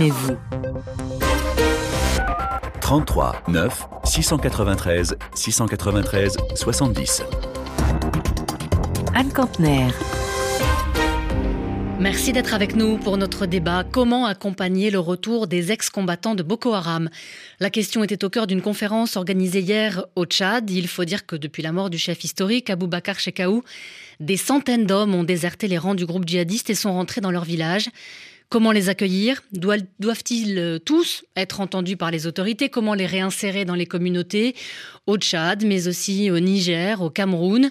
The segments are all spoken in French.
rythmez-vous 33 9 693 693 70. Anne Campner. Merci d'être avec nous pour notre débat Comment accompagner le retour des ex-combattants de Boko Haram? La question était au cœur d'une conférence organisée hier au Tchad. Il faut dire que depuis la mort du chef historique Abou Bakar Shekaou, des centaines d'hommes ont déserté les rangs du groupe djihadiste et sont rentrés dans leur village. Comment les accueillir? Doivent-ils euh, tous être entendus par les autorités? Comment les réinsérer dans les communautés? Au Tchad, mais aussi au Niger, au Cameroun.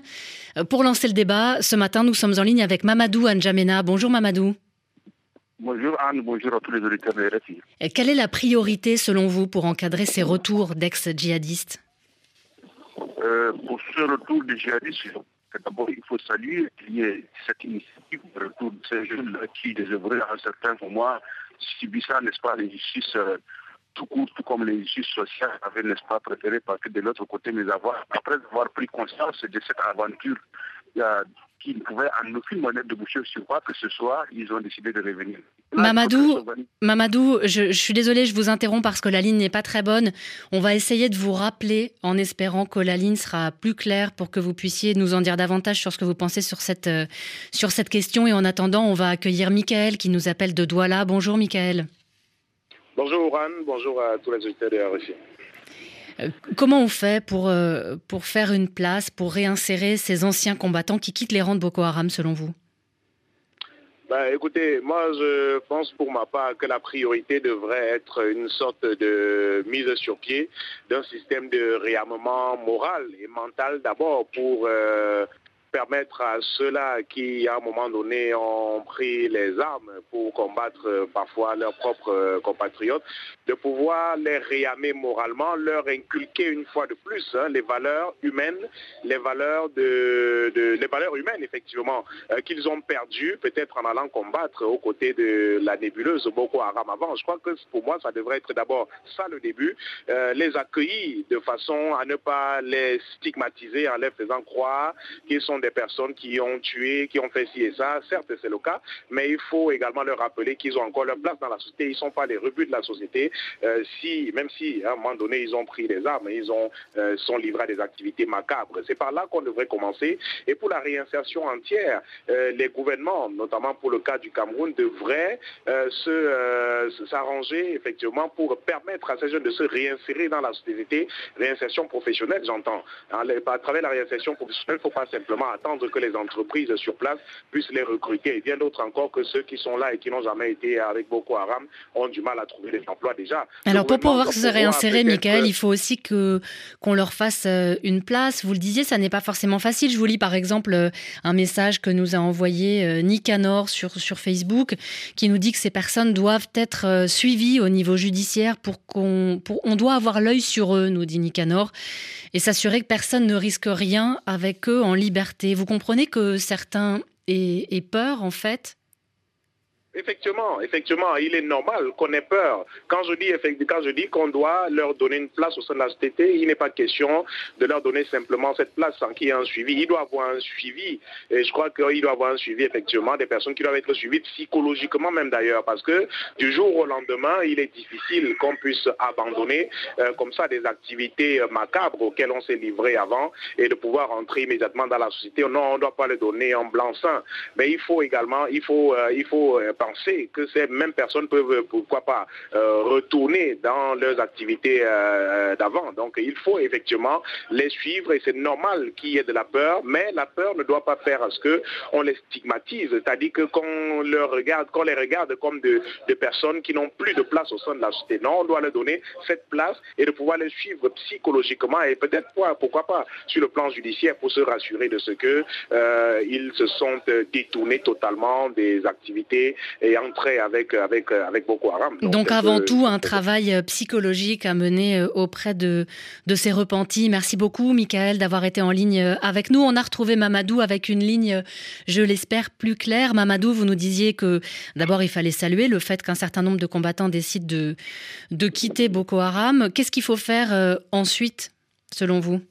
Euh, pour lancer le débat, ce matin, nous sommes en ligne avec Mamadou Anjamena. Bonjour Mamadou. Bonjour Anne, bonjour à tous les auditeurs de RFI. Quelle est la priorité selon vous pour encadrer ces retours d'ex-djihadistes? Euh, Pour ce retour des djihadistes, D'abord, il faut saluer qu'il y ait cette initiative de retour de ces jeunes qui, désœuvrés à un certain moment, subissent, n'est-ce pas, les justices euh, tout court, tout comme les justices sociales avaient, n'est-ce pas, préféré que de l'autre côté, mais avoir, après avoir pris conscience de cette aventure qui ne pouvaient en aucune manière déboucher sur quoi que ce soit, ils ont décidé de revenir. Mamadou, Mamadou je, suis désolée, je vous interromps parce que la ligne n'est pas très bonne. On va essayer de vous rappeler en espérant que la ligne sera plus claire pour que vous puissiez nous en dire davantage sur ce que vous pensez sur cette, euh, sur cette question. Et en attendant, on va accueillir Michael qui nous appelle de Douala. Bonjour Michael. Bonjour Anne, bonjour à tous les auditeurs de Russie. Euh, comment on fait pour, euh, pour faire une place, pour réinsérer ces anciens combattants qui quittent les rangs de Boko Haram selon vous? Ben, écoutez, moi je pense pour ma part que la priorité devrait être une sorte de mise sur pied d'un système de réarmement moral et mental d'abord pour euh, permettre à ceux-là qui, à un moment donné, ont pris les armes pour combattre euh, parfois leurs propres euh, compatriotes, de pouvoir les réamer moralement, leur inculquer une fois de plus hein, les valeurs humaines, les valeurs, de, les valeurs humaines, effectivement, euh, qu'ils ont perdues, peut-être en allant combattre aux côtés de la nébuleuse Boko Haram avant. Je crois que pour moi, ça devrait être d'abord ça le début, les accueillir de façon à ne pas les stigmatiser en les faisant croire qu'ils sont des personnes qui ont tué, qui ont fait ci et ça. Certes, c'est le cas, mais il faut également leur rappeler qu'ils ont encore leur place dans la société. Ils ne sont pas les rebuts de la société. Euh, si, même si à un moment donné, ils ont pris des armes, ils ont, euh, sont livrés à des activités macabres. C'est par là qu'on devrait commencer. Et pour la réinsertion entière, euh, les gouvernements, notamment pour le cas du Cameroun, devraient s'arranger effectivement pour permettre à ces jeunes de se réinsérer dans la société, réinsertion professionnelle, j'entends. À travers la réinsertion professionnelle, il ne faut pas simplement attendre que les entreprises sur place puissent les recruter. Et bien d'autres encore que ceux qui sont là et qui n'ont jamais été avec Boko Haram ont du mal à trouver des emplois déjà. Alors pour pouvoir se réinsérer, Michael, il faut aussi que qu'on leur fasse euh, une place. Vous le disiez, ça n'est pas forcément facile. Je vous lis par exemple euh, un message que nous a envoyé euh, Nicanor sur, sur Facebook qui nous dit que ces personnes doivent être suivies au niveau judiciaire pour qu'on on doit avoir l'œil sur eux, nous dit Nicanor, et s'assurer que personne ne risque rien avec eux en liberté. Vous comprenez que certains aient, peur, en fait, Effectivement, effectivement, il est normal qu'on ait peur. Quand je dis, qu'on doit leur donner une place au sein de la société, il n'est pas question de leur donner simplement cette place sans qu'il y ait un suivi. Il doit avoir un suivi. Je crois qu'il doit avoir un suivi, effectivement, des personnes qui doivent être suivies psychologiquement même d'ailleurs, parce que du jour au lendemain, il est difficile qu'on puisse abandonner euh, comme ça des activités macabres auxquelles on s'est livré avant et de pouvoir entrer immédiatement dans la société. Non, on ne doit pas le donner en blanc-seing. Mais il faut également, il faut, euh, il faut euh, penser que ces mêmes personnes peuvent, euh, pourquoi pas, euh, retourner dans leurs activités euh, d'avant. Donc il faut effectivement les suivre et c'est normal qu'il y ait de la peur, mais la peur ne doit pas faire à ce qu'on les stigmatise, c'est-à-dire que qu'on regarde, les regarde comme de, personnes qui n'ont plus de place au sein de la société. Non, on doit leur donner cette place et de pouvoir les suivre psychologiquement et peut-être pourquoi pas sur le plan judiciaire pour se rassurer de ce que ils se sont détournés totalement des activités et entrer avec, avec, avec Boko Haram. Donc, avant tout, un travail euh, psychologique à mener euh, auprès de, de ces repentis. Merci beaucoup, Michael, d'avoir été en ligne euh, avec nous. On a retrouvé Mamadou avec une ligne, je l'espère, plus claire. Mamadou, vous nous disiez que d'abord, il fallait saluer le fait qu'un certain nombre de combattants décident de, de quitter Boko Haram. Qu'est-ce qu'il faut faire ensuite, selon vous?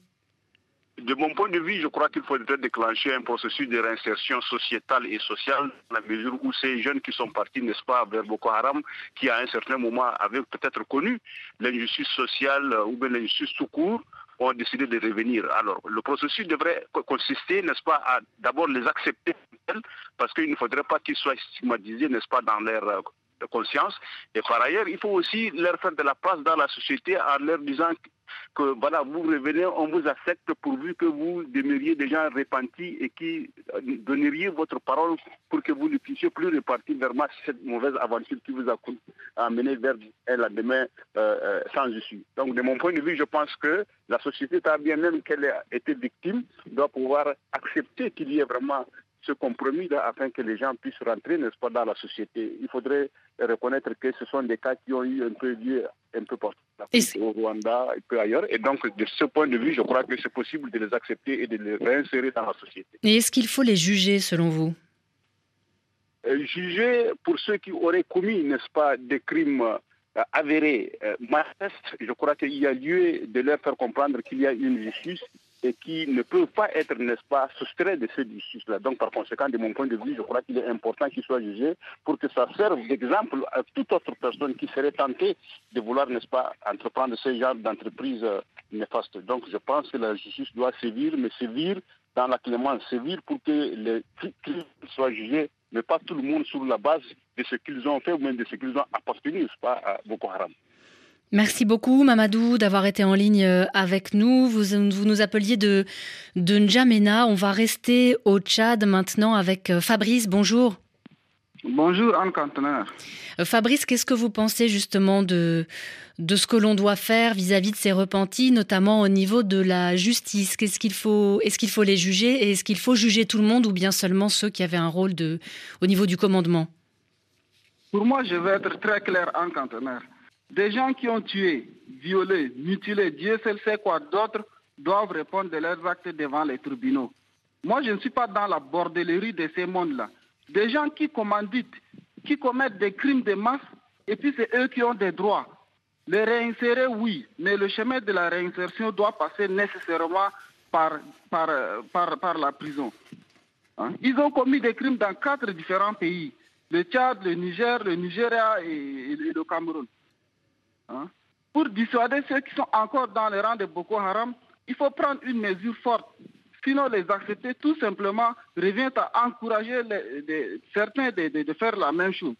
De mon point de vue, je crois qu'il faudrait déclencher un processus de réinsertion sociétale et sociale, dans la mesure où ces jeunes qui sont partis, n'est-ce pas, vers Boko Haram, qui à un certain moment avaient peut-être connu l'injustice sociale ou bien l'injustice tout court, ont décidé de revenir. Alors, le processus devrait consister, n'est-ce pas, à d'abord les accepter, parce qu'il ne faudrait pas qu'ils soient stigmatisés, n'est-ce pas, dans leur euh, conscience. Et par ailleurs, il faut aussi leur faire de la place dans la société en leur disant que voilà, vous revenez, on vous accepte pourvu que vous demeuriez des gens repentis et qui euh, donneriez votre parole pour que vous ne puissiez plus repartir vers cette mauvaise aventure qui vous a amené vers un lendemain euh, euh, sans issue. Donc, de mon point de vue, je pense que la société, bien même qu'elle ait été victime, doit pouvoir accepter qu'il y ait vraiment ce compromis afin que les gens puissent rentrer, n'est-ce pas, dans la société. Il faudrait reconnaître que ce sont des cas qui ont eu un peu lieu un peu partout, au Rwanda et peu ailleurs. Et donc, de ce point de vue, je crois que c'est possible de les accepter et de les réinsérer dans la société. Et est-ce qu'il faut les juger, selon vous? Euh, Juger pour ceux qui auraient commis, n'est-ce pas, des crimes euh, avérés, euh, manifestes, je crois qu'il y a lieu de leur faire comprendre qu'il y a une justice et qui ne peuvent pas être, n'est-ce pas, soustraits de ce justice-là. Donc, par conséquent, de mon point de vue, je crois qu'il est important qu'ils soient jugés pour que ça serve d'exemple à toute autre personne qui serait tentée de vouloir, n'est-ce pas, entreprendre ce genre d'entreprise euh, néfaste. Donc, je pense que la justice doit sévir, mais sévir dans la clémence, sévir pour que les crimes soient jugés, mais pas tout le monde sur la base de ce qu'ils ont fait ou même de ce qu'ils ont appartenu, n'est-ce pas, à Boko Haram. Merci beaucoup Mamadou d'avoir été en ligne euh, avec nous. Vous, vous nous appeliez de, de N'Djamena. On va rester au Tchad maintenant avec euh, Fabrice. Bonjour. Bonjour Anne Cantonner. Euh, Fabrice, qu'est-ce que vous pensez justement de, de ce que l'on doit faire vis-à-vis de ces repentis, notamment au niveau de la justice? Qu'est-ce qu'il faut Est-ce qu'il faut les juger et est-ce qu'il faut juger tout le monde ou bien seulement ceux qui avaient un rôle de, au niveau du commandement? Pour moi, je vais être très clair Anne Cantonner. Des gens qui ont tué, violé, mutilé, Dieu seul sait quoi d'autre, doivent répondre de leurs actes devant les tribunaux. Moi, je ne suis pas dans la bordellerie de ces mondes-là. Des gens qui commanditent, qui commettent des crimes de masse, et puis c'est eux qui ont des droits. Les réinsérer, oui, mais le chemin de la réinsertion doit passer nécessairement par, par, par, la prison. Hein? Ils ont commis des crimes dans quatre différents pays, le Tchad, le Niger, le Nigeria et le Cameroun. Hein? Pour dissuader ceux qui sont encore dans les rangs de Boko Haram, il faut prendre une mesure forte. Sinon, les accepter tout simplement revient à encourager certains de, faire la même chose.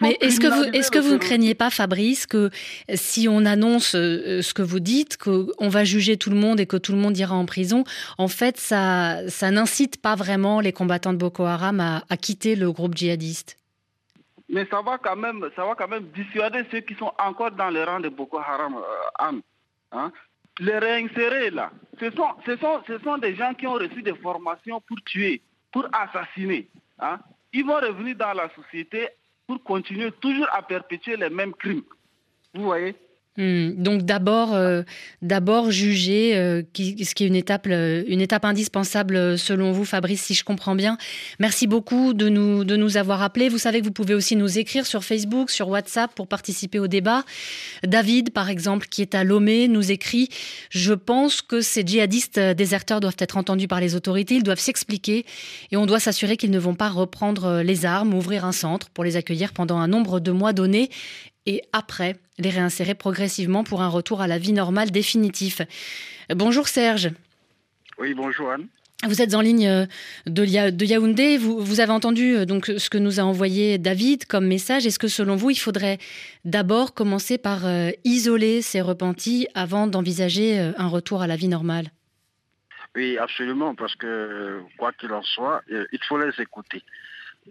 Mais est-ce que vous, est-ce que vous ne craignez pas, Fabrice, que si on annonce euh, ce que vous dites, qu'on va juger tout le monde et que tout le monde ira en prison, en fait, ça, ça n'incite pas vraiment les combattants de Boko Haram à quitter le groupe djihadiste? Mais ça va quand même, ça va quand même dissuader ceux qui sont encore dans les rangs de Boko Haram, euh, hein. Les réinsérer là, ce sont, ce, sont, ce sont des gens qui ont reçu des formations pour tuer, pour assassiner. Hein. Ils vont revenir dans la société pour continuer toujours à perpétuer les mêmes crimes. Vous voyez? Hmm. donc d'abord, euh, d'abord juger, euh, ce qui est une étape, euh, une étape indispensable selon vous, Fabrice, si je comprends bien. Merci beaucoup de nous, de nous avoir appelés. Vous savez que vous pouvez aussi nous écrire sur Facebook, sur WhatsApp pour participer au débat. David, par exemple, qui est à Lomé, nous écrit Je pense que ces djihadistes déserteurs doivent être entendus par les autorités, ils doivent s'expliquer et on doit s'assurer qu'ils ne vont pas reprendre les armes, ouvrir un centre pour les accueillir pendant un nombre de mois donné et après les réinsérer progressivement pour un retour à la vie normale définitif. Bonjour Serge. Oui, bonjour Anne. Vous êtes en ligne euh, de, Yaoundé. Vous, avez entendu euh, donc ce que nous a envoyé David comme message. Est-ce que selon vous, il faudrait d'abord commencer par euh, isoler ces repentis avant d'envisager un retour à la vie normale? Oui, absolument, parce que quoi qu'il en soit, il faut les écouter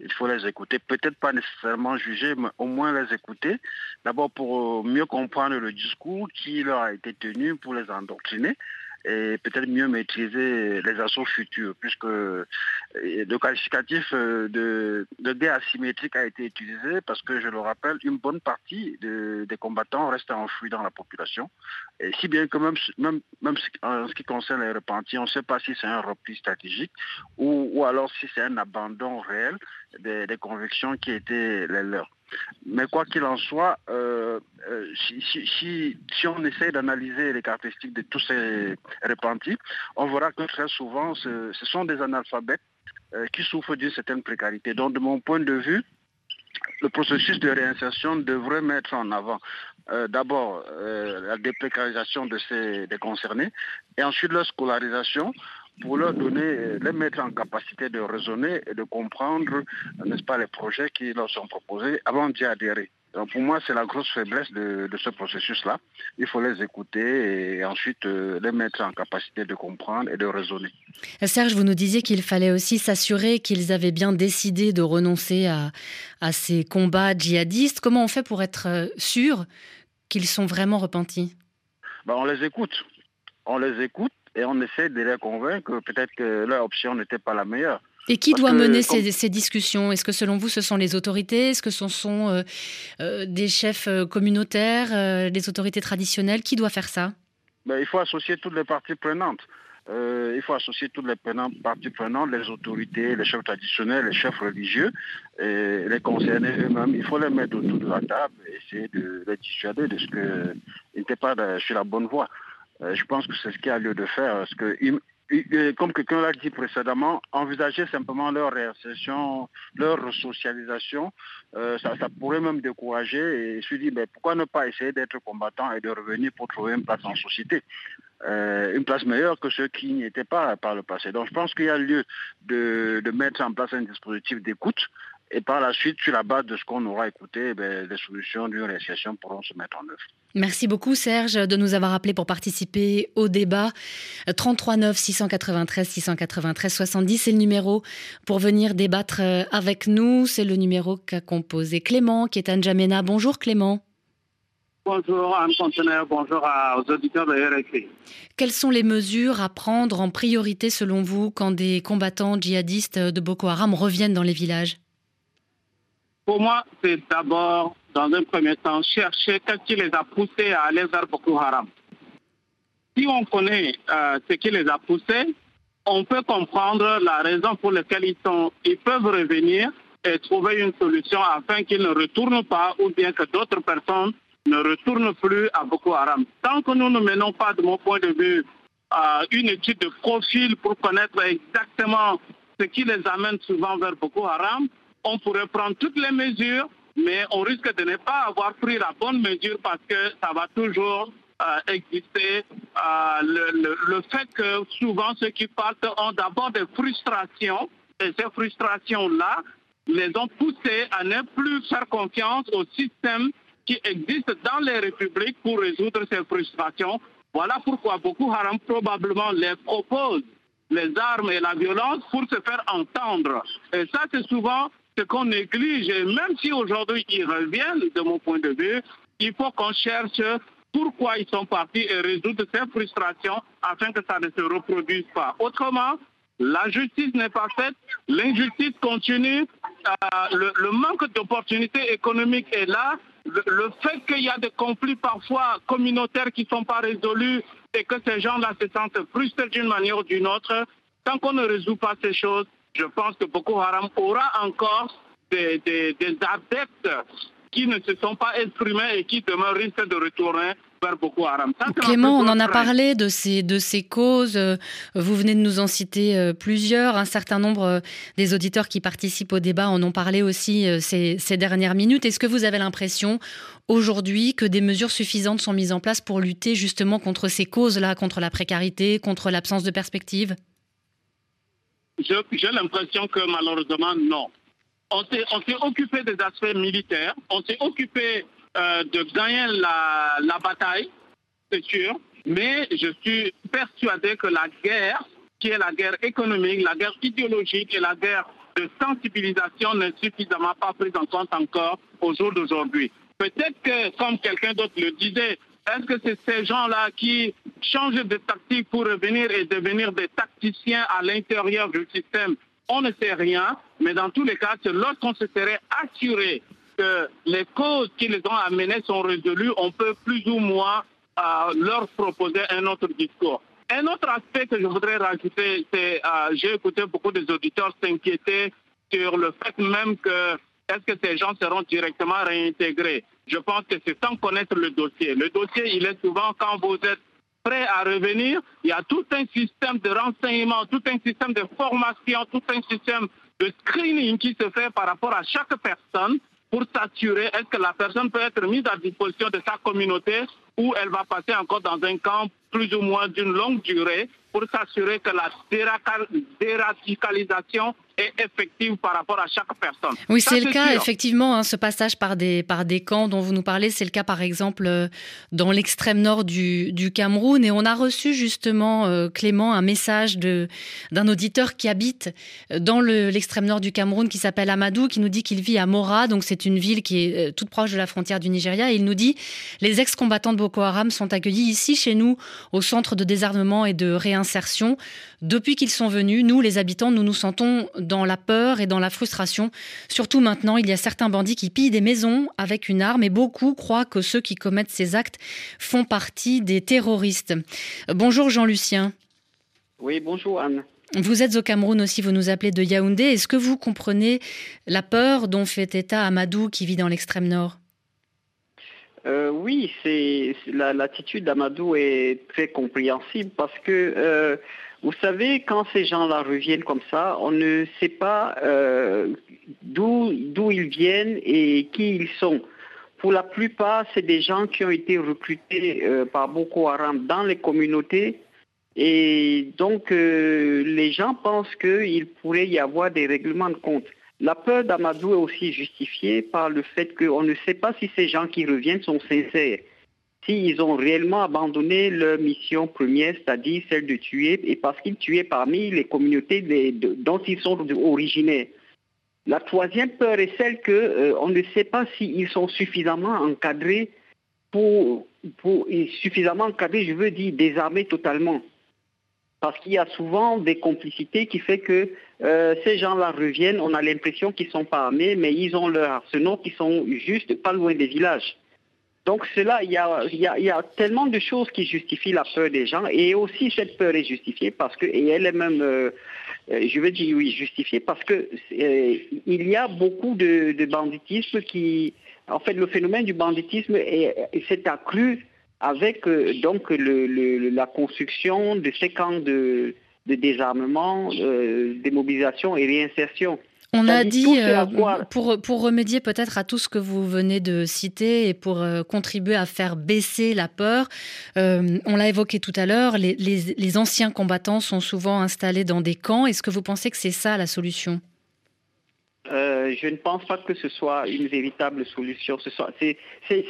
il faut les écouter. Peut-être pas nécessairement juger, mais au moins les écouter. D'abord pour mieux comprendre le discours qui leur a été tenu pour les endoctriner et peut-être mieux maîtriser les assauts futurs, puisque euh, le qualificatif euh, de, guerre asymétrique a été utilisé parce que, je le rappelle, une bonne partie des combattants restent enfouis dans la population. Et si bien que même, en ce qui concerne les repentis, on ne sait pas si c'est un repli stratégique ou alors si c'est un abandon réel des, convictions qui étaient les leurs. Mais quoi qu'il en soit, euh, euh, si, on essaie d'analyser les caractéristiques de tous ces repentis, on verra que très souvent, ce, sont des analphabètes qui souffrent d'une certaine précarité. Donc, de mon point de vue, le processus de réinsertion devrait mettre en avant d'abord la déprécarisation de ces des concernés et ensuite leur scolarisation pour leur donner, les mettre en capacité de raisonner et de comprendre, n'est-ce pas, les projets qui leur sont proposés avant d'y adhérer. Donc pour moi, c'est la grosse faiblesse de, ce processus-là. Il faut les écouter et ensuite euh, les mettre en capacité de comprendre et de raisonner. Serge, vous nous disiez qu'il fallait aussi s'assurer qu'ils avaient bien décidé de renoncer à, à ces combats djihadistes. Comment on fait pour être euh, sûr qu'ils sont vraiment repentis? Ben, On les écoute. On les écoute et on essaie de les convaincre que peut-être que leur option n'était pas la meilleure. Et qui doit mener ces, discussions? Est-ce que selon vous, ce sont les autorités? Est-ce que ce sont euh, euh, des chefs euh, communautaires, des autorités traditionnelles? Qui doit faire ça? Ben, Il faut associer toutes les parties prenantes. il faut associer toutes les parties prenantes, les autorités, les chefs traditionnels, les chefs religieux, et les concernés eux-mêmes. Il faut les mettre autour de la table et essayer de les dissuader de ce qu'ils n'étaient pas sur la bonne voie. Euh, je pense que c'est ce qu'il y a lieu de faire. Parce que, comme quelqu'un l'a dit précédemment, envisager simplement leur réinsertion, leur resocialisation, euh, ça, pourrait même décourager et se dire, mais pourquoi ne pas essayer d'être combattant et de revenir pour trouver une place en société euh, une place meilleure que ceux qui n'y étaient pas par le passé. Donc je pense qu'il y a lieu de mettre en place un dispositif d'écoute et par la suite, sur la base de ce qu'on aura écouté, eh les solutions d'une réalisation pourront se mettre en œuvre. Merci beaucoup Serge de nous avoir appelé pour participer au débat. 33 9 693 693 70, c'est le numéro pour venir débattre euh, avec nous. C'est le numéro qu'a composé Clément, qui est à N'Djamena. Bonjour Clément. Bonjour Anne Conteneur, bonjour aux auditeurs de RFI. Quelles sont les mesures à prendre en priorité selon vous quand des combattants djihadistes de Boko Haram reviennent dans les villages? Pour moi, c'est d'abord, dans un premier temps, chercher qu'est-ce qui les a poussés à aller vers Boko Haram. Si on connaît euh, ce qui les a poussés, on peut comprendre la raison pour laquelle ils, sont, ils peuvent revenir et trouver une solution afin qu'ils ne retournent pas ou bien que d'autres personnes ne retournent plus à Boko Haram. Tant que nous ne menons pas, de mon point de vue, une étude de profil pour connaître exactement ce qui les amène souvent vers Boko Haram, on pourrait prendre toutes les mesures, mais on risque de ne pas avoir pris la bonne mesure parce que ça va toujours euh, exister euh, le, fait que souvent ceux qui partent ont d'abord des frustrations et ces frustrations-là les ont poussés à ne plus faire confiance au système qui existe dans les républiques pour résoudre ces frustrations. Voilà pourquoi beaucoup Haram probablement les propose les armes et la violence pour se faire entendre. Et ça, c'est souvent ce qu'on néglige, même si aujourd'hui ils reviennent, de mon point de vue, il faut qu'on cherche pourquoi ils sont partis et résoudre ces frustrations afin que ça ne se reproduise pas. Autrement, la justice n'est pas faite, l'injustice continue, euh, le, manque d'opportunités économiques est là, le, le fait qu'il y a des conflits parfois communautaires qui ne sont pas résolus et que ces gens-là se sentent frustrés d'une manière ou d'une autre, tant qu'on ne résout pas ces choses, je pense que Boko Haram aura encore des, adeptes qui ne se sont pas exprimés et qui demain risquent de retourner vers Boko Haram. Clément, on en a parlé de ces, de ces causes. Euh, vous venez de nous en citer euh, plusieurs. Un certain nombre euh, des auditeurs qui participent au débat en ont parlé aussi ces, ces dernières minutes. Est-ce que vous avez l'impression aujourd'hui que des mesures suffisantes sont mises en place pour lutter justement contre ces causes-là, contre la précarité, contre l'absence de perspective? J'ai l'impression que malheureusement, non. On s'est occupé des aspects militaires, on s'est occupé euh, de gagner la, la bataille, c'est sûr, mais je suis persuadé que la guerre, qui est la guerre économique, la guerre idéologique et la guerre de sensibilisation n'est suffisamment pas prise en compte encore au jour d'aujourd'hui. Peut-être que, comme quelqu'un d'autre le disait, est-ce que c'est ces gens-là qui changent de tactique pour revenir et devenir des tacticiens à l'intérieur du système On ne sait rien, mais dans tous les cas, c'est lorsqu'on se serait assuré que les causes qui les ont amenés sont résolues, on peut plus ou moins euh, leur proposer un autre discours. Un autre aspect que je voudrais rajouter, c'est euh, j'ai écouté beaucoup des auditeurs s'inquiéter sur le fait même que est-ce que ces gens seront directement réintégrés? Je pense que c'est sans connaître le dossier. Le dossier, il est souvent quand vous êtes à revenir, il y a tout un système de renseignement, tout un système de formation, tout un système de screening qui se fait par rapport à chaque personne pour s'assurer est-ce que la personne peut être mise à disposition de sa communauté ou elle va passer encore dans un camp plus ou moins d'une longue durée pour s'assurer que la déradicalisation est effective par rapport à chaque personne. Oui, c'est le cas, effectivement, hein, ce passage par des, par des camps dont vous nous parlez, c'est le cas par exemple euh, dans l'extrême nord du, du, Cameroun. Et on a reçu justement, euh, Clément, un message d'un auditeur qui habite euh, dans l'extrême nord du Cameroun, qui s'appelle Amadou, qui nous dit qu'il vit à Mora, donc c'est une ville qui est toute proche de la frontière du Nigeria. Et il nous dit, les ex-combattants de Boko Haram sont accueillis ici, chez nous, au centre de désarmement et de réinsertion. Depuis qu'ils sont venus, nous, les habitants, nous nous sentons dans la peur et dans la frustration. Surtout maintenant, il y a certains bandits qui pillent des maisons avec une arme et beaucoup croient que ceux qui commettent ces actes font partie des terroristes. Bonjour Jean-Lucien. Oui, bonjour Anne. Vous êtes au Cameroun aussi, vous nous appelez de Yaoundé. Est-ce que vous comprenez la peur dont fait état Amadou qui vit dans l'extrême nord? Euh, oui, c'est l'attitude d'Amadou est très compréhensible parce que euh, vous savez, quand ces gens-là reviennent comme ça, on ne sait pas euh, d'où ils viennent et qui ils sont. Pour la plupart, c'est des gens qui ont été recrutés par Boko Haram dans les communautés. Et donc, les gens pensent qu'il pourrait y avoir des règlements de compte. La peur d'Amadou est aussi justifiée par le fait qu'on ne sait pas si ces gens qui reviennent sont sincères, s'ils ont réellement abandonné leur mission première, c'est-à-dire celle de tuer, et parce qu'ils tuaient parmi les communautés dont ils sont originaires. La troisième peur est celle qu'on euh, ne sait pas s'ils sont suffisamment encadrés pour, suffisamment encadrés, je veux dire désarmés totalement. Parce qu'il y a souvent des complicités qui font que euh, ces gens-là reviennent, on a l'impression qu'ils ne sont pas armés, mais ils ont leur arsenal qui sont juste pas loin des villages. Donc cela, il y, a, tellement de choses qui justifient la peur des gens, et aussi cette peur est justifiée parce que, et elle est même, euh, euh, je veux dire oui, justifiée parce que il y a beaucoup de, banditisme qui, en fait, le phénomène du banditisme s'est accru avec donc la construction de ces camps de de désarmement, euh, démobilisation et réinsertion. On a dit, euh, pour, pour remédier peut-être à tout ce que vous venez de citer et pour euh, contribuer à faire baisser la peur, on l'a évoqué tout à l'heure, les, les, anciens combattants sont souvent installés dans des camps. Est-ce que vous pensez que c'est ça la solution? Je ne pense pas que ce soit une véritable solution. C'est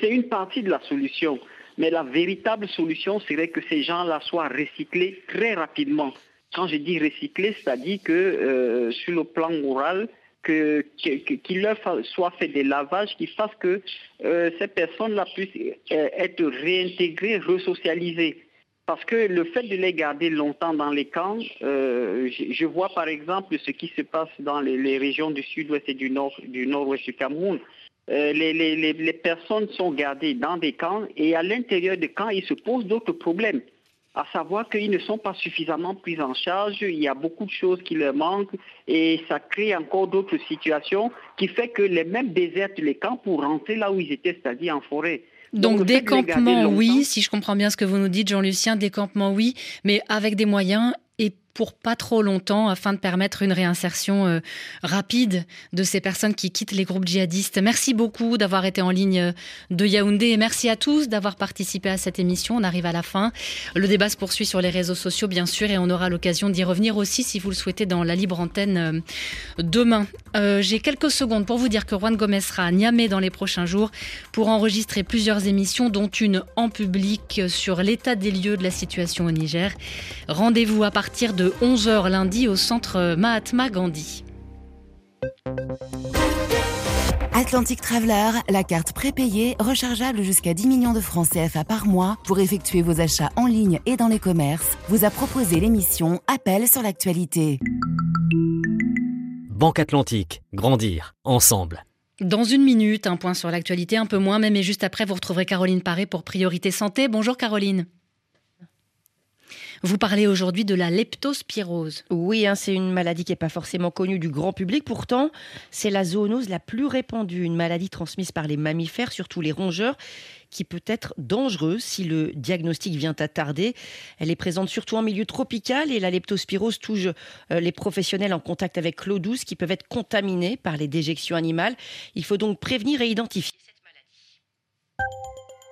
une partie de la solution. Mais la véritable solution serait que ces gens-là soient recyclés très rapidement quand je dis recycler, c'est-à-dire que euh, sur le plan moral, qu'il leur soit fait des lavages qui fassent que euh, ces personnes-là puissent euh, être réintégrées, resocialisées. Parce que le fait de les garder longtemps dans les camps, je, vois par exemple ce qui se passe dans les, régions du sud-ouest et du nord du nord-ouest du Cameroun. Les, les, personnes sont gardées dans des camps et à l'intérieur des camps, ils se posent d'autres problèmes à savoir qu'ils ne sont pas suffisamment pris en charge, il y a beaucoup de choses qui leur manquent et ça crée encore d'autres situations qui fait que les mêmes désertent les camps pour rentrer là où ils étaient, c'est-à-dire en forêt. Donc, décampement, oui, si je comprends bien ce que vous nous dites, Jean-Lucien, décampement, oui, mais avec des moyens et pour pas trop longtemps afin de permettre une réinsertion euh, rapide de ces personnes qui quittent les groupes djihadistes. Merci beaucoup d'avoir été en ligne euh, de Yaoundé et merci à tous d'avoir participé à cette émission. On arrive à la fin. Le débat se poursuit sur les réseaux sociaux bien sûr et on aura l'occasion d'y revenir aussi si vous le souhaitez dans la libre antenne euh, demain. J'ai quelques secondes pour vous dire que Juan Gomez sera à Niamey dans les prochains jours pour enregistrer plusieurs émissions dont une en public sur l'état des lieux de la situation au Niger. Rendez-vous à partir de 11h lundi au centre Mahatma Gandhi. Atlantic Traveler, la carte prépayée, rechargeable jusqu'à 10 millions de francs CFA par mois pour effectuer vos achats en ligne et dans les commerces, vous a proposé l'émission Appel sur l'actualité. Banque Atlantique, grandir ensemble. Dans une minute, un point sur l'actualité, un peu moins même, et juste après, vous retrouverez Caroline Paré pour Priorité Santé. Bonjour Caroline. Vous parlez aujourd'hui de la leptospirose. Oui, hein, c'est une maladie qui n'est pas forcément connue du grand public. Pourtant, c'est la zoonose la plus répandue, une maladie transmise par les mammifères, surtout les rongeurs qui peut être dangereuse si le diagnostic vient à tarder. Elle est présente surtout en milieu tropical et la leptospirose touche euh, les professionnels en contact avec l'eau douce qui peuvent être contaminés par les déjections animales. Il faut donc prévenir et identifier